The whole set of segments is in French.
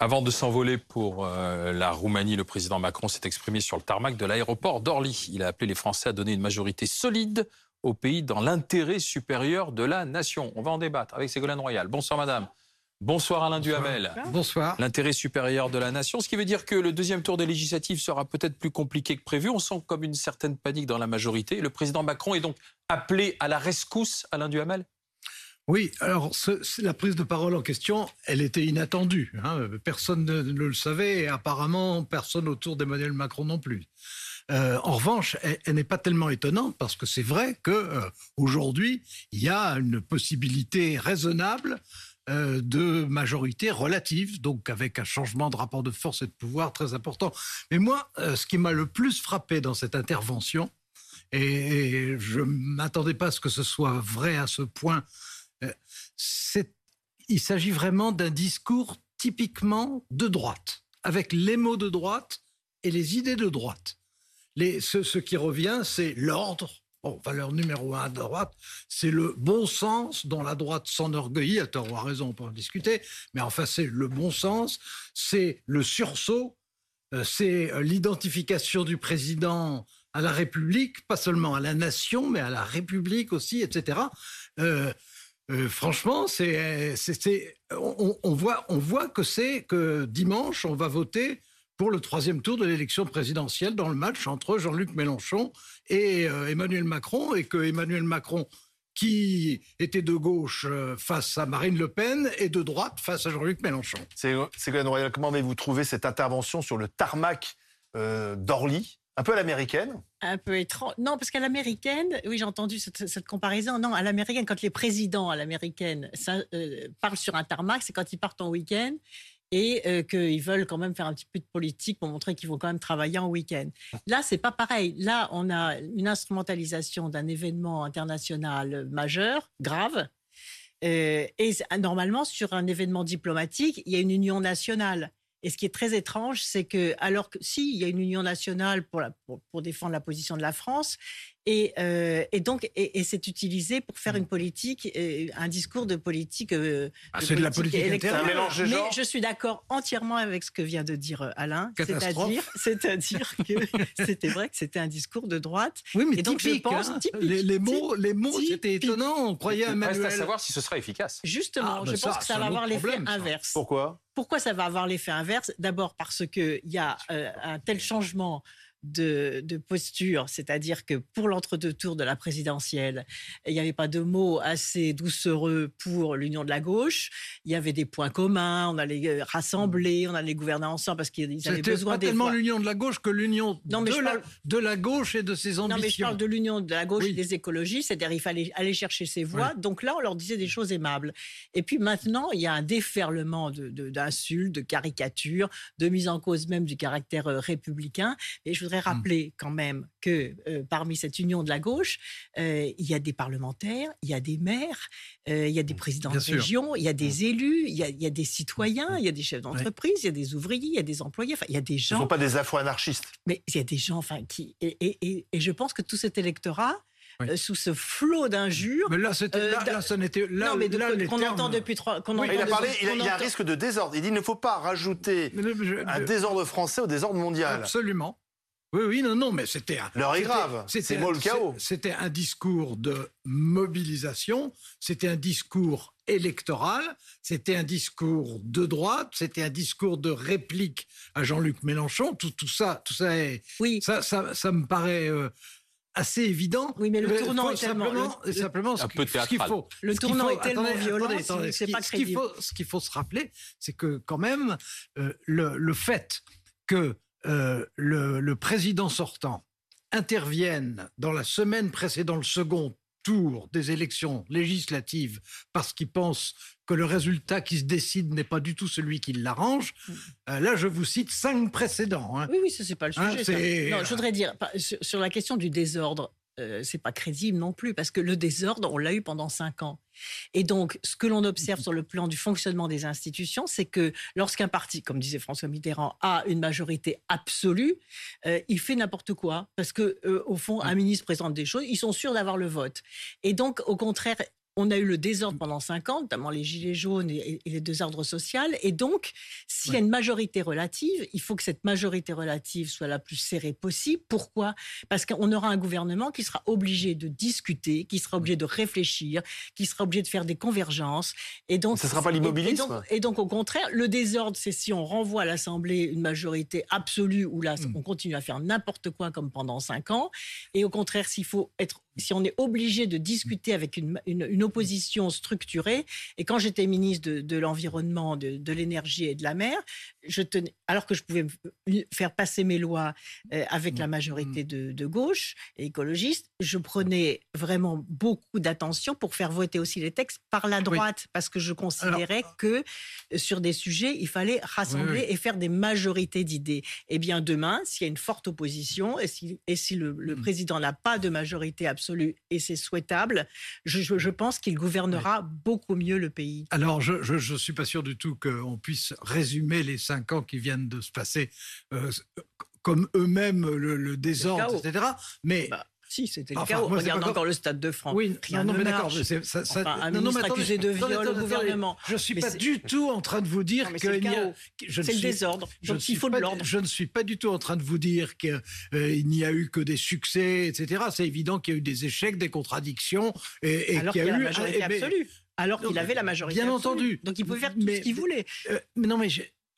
Avant de s'envoler pour euh, la Roumanie, le président Macron s'est exprimé sur le tarmac de l'aéroport d'Orly. Il a appelé les Français à donner une majorité solide au pays dans l'intérêt supérieur de la nation. On va en débattre avec Ségolène Royal. Bonsoir madame. Bonsoir Alain Duhamel. Bonsoir. L'intérêt supérieur de la nation, ce qui veut dire que le deuxième tour des législatives sera peut-être plus compliqué que prévu. On sent comme une certaine panique dans la majorité. Le président Macron est donc appelé à la rescousse, Alain Duhamel oui, alors la prise de parole en question, elle était inattendue. Hein. Personne ne, le savait et apparemment personne autour d'Emmanuel Macron non plus. Euh, en revanche, elle, n'est pas tellement étonnante parce que c'est vrai que euh, aujourd'hui, il y a une possibilité raisonnable euh, de majorité relative, donc avec un changement de rapport de force et de pouvoir très important. Mais moi, ce qui m'a le plus frappé dans cette intervention, et, et je m'attendais pas à ce que ce soit vrai à ce point il s'agit vraiment d'un discours typiquement de droite, avec les mots de droite et les idées de droite. ce, qui revient, c'est l'ordre. Valeur numéro un de droite, c'est le bon sens dont la droite s'enorgueillit, à tort ou à raison, on peut en discuter, mais enfin c'est le bon sens, c'est le sursaut, euh, c'est euh, l'identification du président à la République, pas seulement à la nation, mais à la République aussi, etc. Euh, franchement, c'est, on, voit, on voit que c'est que dimanche, on va voter pour le troisième tour de l'élection présidentielle dans le match entre Jean-Luc Mélenchon et euh, Emmanuel Macron, et que Emmanuel Macron, qui était de gauche euh, face à Marine Le Pen, et de droite face à Jean-Luc Mélenchon. C'est Royal, comment avez-vous trouvé cette intervention sur le tarmac d'Orly? Un peu à l'américaine? Un peu étrange. Non, parce qu'à l'américaine, oui, j'ai entendu cette, comparaison. Non, à l'américaine, quand les présidents à l'américaine euh, parlent sur un tarmac, c'est quand ils partent en week-end et euh, qu'ils veulent quand même faire un petit peu de politique pour montrer qu'ils vont quand même travailler en week-end. Là, c'est pas pareil. Là, on a une instrumentalisation d'un événement international majeur, grave. Euh, et normalement, sur un événement diplomatique, il y a une union nationale. Et ce qui est très étrange, c'est que, alors que si, il y a une union nationale pour, pour, défendre la position de la France, et, euh, et donc, et, c'est utilisé pour faire une politique, euh, un discours de politique. Euh, ah, c'est de la politique Un mélange Mais je suis d'accord entièrement avec ce que vient de dire Alain. C'est-à-dire, c'est-à-dire que c'était vrai que c'était un discours de droite. Oui, mais donc, typique, je pense, hein. les, mots, les mots, c'était étonnant. On croyait à Reste à savoir si ce sera efficace. Justement, ah, je pense que ça va avoir l'effet inverse. Pourquoi? Pourquoi ça va avoir l'effet inverse? D'abord parce qu'il y a euh, un tel changement de, posture, c'est-à-dire que pour l'entre-deux tours de la présidentielle, il n'y avait pas de mots assez doucereux pour l'union de la gauche. Il y avait des points communs, on allait euh, rassembler, on allait gouverner ensemble parce qu'ils avaient besoin pas tellement l'union de la gauche que l'union de, la, de la gauche et de ses ambitions. Non, mais je parle de l'union de la gauche et des écologistes, c'est-à-dire il fallait aller chercher ses voix. Donc là, on leur disait des choses aimables. Et puis maintenant, il y a un déferlement d'insultes, de, de caricatures, de mise en cause même du caractère euh, républicain. Et je voudrais Mmh. rappeler quand même que euh, parmi cette union de la gauche, euh, il y a des parlementaires, il y a des maires, euh, il y a des mmh. présidents de région, il y a des mmh. élus, il y a, des citoyens, il y a des chefs d'entreprise, il y a des ouvriers, il y a des employés, enfin, il y a des gens. Ce ne sont pas des afro-anarchistes. Mais il y a des gens enfin, qui. Et, je pense que tout cet électorat. sous ce flot d'injures. Mais là, c'était, là, ça n'était. Là, non, mais qu'on entend depuis trois. il a parlé. il, y a un risque de désordre. Il dit il ne faut pas rajouter un désordre français au désordre mondial. Absolument. Oui, oui, non, non, mais c'était L'heure est grave. C'est moi le chaos. C'était un discours de mobilisation, c'était un discours électoral, c'était un discours de droite, c'était un discours de réplique à Jean-Luc Mélenchon. Tout, tout ça, tout ça est. Oui. Ça, ça, ça me paraît. Euh, assez évident. Oui, mais le tournant est tellement, simplement, ce, qu'il faut. Le tournant est tellement violent, c'est pas Ce qu'il faut, ce qu'il faut se rappeler, c'est que quand même euh, le, le fait que euh, le, président sortant intervienne dans la semaine précédant le second tour des élections législatives parce qu'il pense que le résultat qui se décide n'est pas du tout celui qui l'arrange. Mm. Euh, là, je vous cite cinq précédents. Hein. Oui, oui, ce n'est pas le hein, sujet. non, je voudrais dire, sur la question du désordre, euh, c'est pas crédible non plus, parce que le désordre, on l'a eu pendant cinq ans. Et donc, ce que l'on observe sur le plan du fonctionnement des institutions, c'est que lorsqu'un parti, comme disait François Mitterrand, a une majorité absolue, euh, il fait n'importe quoi. Parce que, euh, au fond, un ministre présente des choses, ils sont sûrs d'avoir le vote. Et donc, au contraire, on a eu le désordre pendant cinq ans, notamment les gilets jaunes et, les désordres sociaux. Et donc, s'il y a une majorité relative, il faut que cette majorité relative soit la plus serrée possible. Pourquoi? Parce qu'on aura un gouvernement qui sera obligé de discuter, qui sera obligé de réfléchir, qui sera obligé de faire des convergences. Et donc, ce ne sera pas l'immobilisme? Et, donc, au contraire, le désordre, c'est si on renvoie à l'Assemblée une majorité absolue où là, hmm. on continue à faire n'importe quoi comme pendant cinq ans. Et au contraire, s'il faut être si on est obligé de discuter avec une, une, opposition structurée, et quand j'étais ministre de, l'Environnement, de, de l'énergie et de la mer, je tenais, alors que je pouvais faire passer mes lois euh, avec la mmh. majorité de, de, gauche et écologiste, je prenais vraiment beaucoup d'attention pour faire voter aussi les textes par la droite, parce que je considérais que euh, sur des sujets, il fallait rassembler et faire des majorités d'idées. Eh bien, demain, s'il y a une forte opposition et si, et si le, le mmh. président n'a pas de majorité absolue, et c'est souhaitable, je, pense qu'il gouvernera beaucoup mieux le pays. Alors, je ne suis pas sûr du tout qu'on puisse résumer les cinq ans qui viennent de se passer euh, comme eux-mêmes le, désordre, etc. Mais bah, si, c'était le chaos. Regarde encore le Stade de France. Oui, Rien non, mais d'accord. Ça, ça, un non, ministre accusé de viol au gouvernement. Je ne suis pas du tout en train de vous dire que c'est le, désordre. Donc il faut de l'ordre. Je ne suis pas du tout en train de vous dire qu'il euh, n'y a eu que des succès, etc. C'est évident qu'il y a eu des échecs, des contradictions, et, et qu'il y a, eu la majorité absolue. Alors qu'il avait la majorité. Bien entendu. Donc il pouvait faire tout ce qu'il voulait. Euh, mais non, mais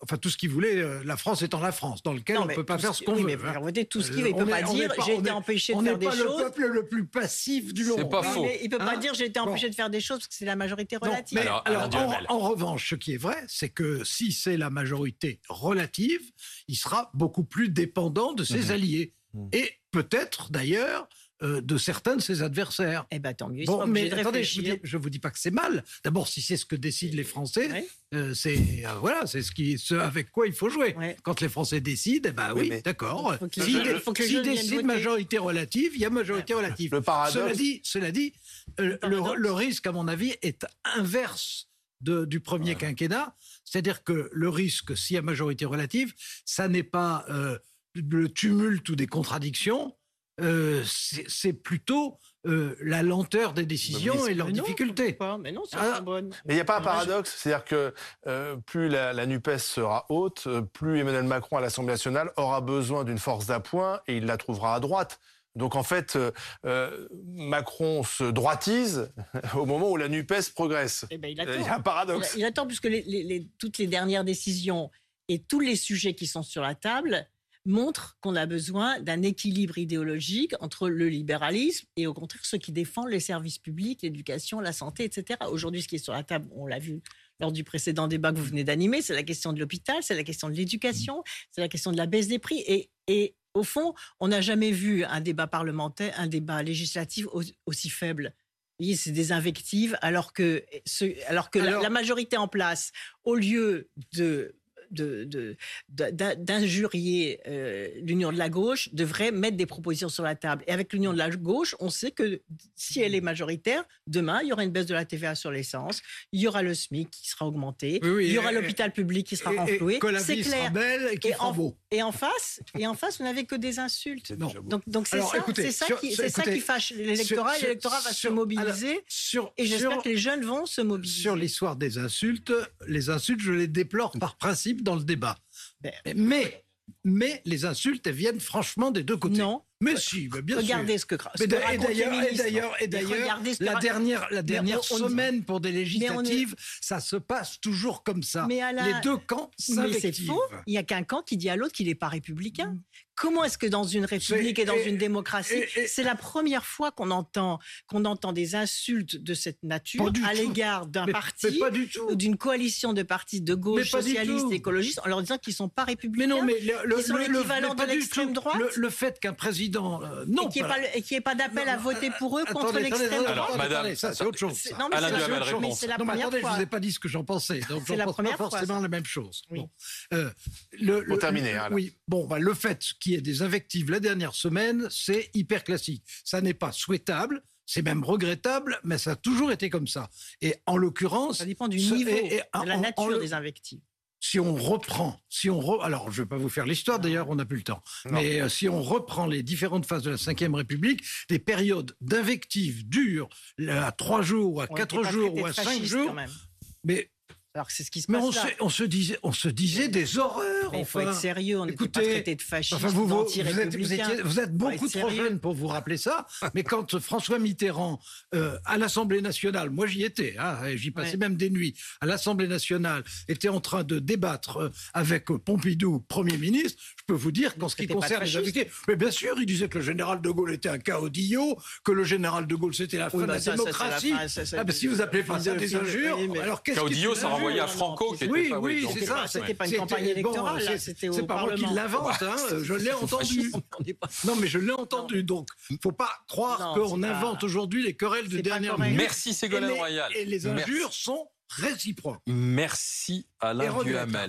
enfin tout ce qu'il voulait, euh, la France étant la France, dans lequel on ne peut pas faire ce qu'on veut. Mais hein. voter tout ce qu'il veut. Il ne peut pas dire j'ai été empêché de faire des choses. On n'est pas le peuple le plus passif du monde. C'est pas faux. il ne peut pas hein dire j'ai été empêché de faire des choses parce que c'est la majorité relative. alors, en, revanche, ce qui est vrai, c'est que si c'est la majorité relative, il sera beaucoup plus dépendant de ses mhm. alliés. Mhm. Et peut-être d'ailleurs euh, de certains de ses adversaires. Eh ben tant mieux. Bon, mais attendez, je ne vous, dis pas que c'est mal. D'abord, si c'est ce que décident les Français, euh, c'est euh, voilà, c'est ce qui, ce avec quoi il faut jouer. Quand les Français décident, eh ben oui, d'accord. S'ils décident majorité relative, il y a majorité relative. Le paradoxe. Cela dit, cela dit, le, risque, à mon avis, est inverse de, du premier quinquennat. C'est-à-dire que le risque, s'il y a majorité relative, ça n'est pas le tumulte ou des contradictions, euh, c'est plutôt euh, la lenteur des décisions et leur difficulté. mais non, c'est ah. bonne. Mais il n'y a pas un paradoxe, c'est-à-dire que euh, plus la, NUPES sera haute, plus Emmanuel Macron à l'Assemblée nationale aura besoin d'une force d'appoint et il la trouvera à droite. Donc en fait, Macron se droitise au moment où la NUPES progresse. Eh ben, il, y a un paradoxe. Il, attend puisque toutes les dernières décisions et tous les sujets qui sont sur la table montre qu'on a besoin d'un équilibre idéologique entre le libéralisme et au contraire ceux qui défendent les services publics, l'éducation, la santé, etc. Aujourd'hui, ce qui est sur la table, on l'a vu lors du précédent débat que vous venez d'animer, c'est la question de l'hôpital, c'est la question de l'éducation, c'est la question de la baisse des prix. Et, et au fond, on n'a jamais vu un débat parlementaire, un débat législatif aussi faible. C'est des invectives, alors que, alors que la, majorité en place, au lieu de d'injurier de, euh, l'union de la gauche devrait mettre des propositions sur la table. Et avec l'union de la gauche, on sait que si elle est majoritaire, demain, il y aura une baisse de la TVA sur l'essence, il y aura le SMIC qui sera augmenté, il y aura l'hôpital public qui sera renfloué. C'est clair. et, qui en, beau. et en face, et en face, vous n'avez que des insultes. Donc, donc c'est ça, ça, qui, ça qui fâche l'électorat. L'électorat va se mobiliser. sur, et j'espère que les jeunes vont se mobiliser. Sur l'histoire des insultes, les insultes, je les déplore par principe dans le débat. Ben, mais, mais les insultes, viennent franchement des deux côtés. Non. Mais si, bien regardez sûr. ce que. mais d'ailleurs, et d'ailleurs, la dernière, la dernière semaine pour des législatives, ça se passe toujours comme ça. Mais Les deux camps s'invectivent. Mais c'est faux. Il n'y a qu'un camp qui dit à l'autre qu'il n'est pas républicain. Mm. Comment est-ce que dans une république et dans une démocratie, c'est la première fois qu'on entend qu'on entend des insultes de cette nature à l'égard d'un parti ou d'une coalition de partis de gauche, socialistes, écologistes, en leur disant qu'ils ne sont pas républicains. Mais non, mais le, Ils sont l'équivalent de l'extrême droite Le, le fait qu'un président. euh, non, et qu'il n'y pas- ait, pas d'appel à Non, voter pour eux attendez, contre l'extrême Alors, droite. attendez, madame, ça c'est autre chose. Non, mais Alain c'est la- Duhamel, mais réponse. c'est la non, mais première attendez, fois. je vous ai pas dit ce que j'en pensais. Donc, C'est j'en la pense première pas fois, forcément ça. la même chose. Oui. Bon. Euh, le, Pour terminer, Alain. Oui, bon, bah, le fait qu'il y ait des invectives la dernière semaine, c'est hyper classique. Ça n'est pas souhaitable. C'est même regrettable, mais ça a toujours été comme ça. Et en l'occurrence, Ça dépend du ce- niveau, et- et de la en- nature en- des invectives. Si on reprend, si on re- alors je vais pas vous faire l'histoire d'ailleurs, on n'a plus le temps. Non. Mais euh, si on reprend les différentes phases de la Ve République, les périodes d'invectives durent là, à trois jours, à On quatre jours ou à cinq jours, quand même. mais Alors que c'est ce qui se mais passe on là. se, on se disait, on se disait des horreurs. Mais il faut être sérieux, on pas écoutez, traités de fascistes, Enfin, vous, vous, vous êtes, vous, d'anti-républicains. étiez- vous êtes beaucoup trop sérieux. jeune pour vous rappeler ça, mais quand François Mitterrand, euh, à l'Assemblée nationale, moi j'y étais, hein, j'y passais Ouais. même des nuits, à l'Assemblée nationale, était en train de débattre euh, avec euh, Pompidou, Premier ministre, je peux vous dire qu'en ce qui pas concerne les invités, mais bien sûr, il disait que le général de Gaulle était un caudillo, que le général de Gaulle c'était la Oui, fin de bah la ça, ça, c'est la démocratie. fin, ça, ça, ah ben si vous appelez pas ça des injures, mais- alors qu'est-ce que à Franco, qui était oui, pas- oui, c'est ça. c'était pas une campagne électorale, c'est- pas moi qui l'invente, hein, je l'ai entendu. Non, mais je l'ai entendu, donc faut pas croire qu'on invente aujourd'hui les querelles de dernière minute. Merci Ségolène Royal. Et les injures sont réciproques. Merci Alain. Duhamel.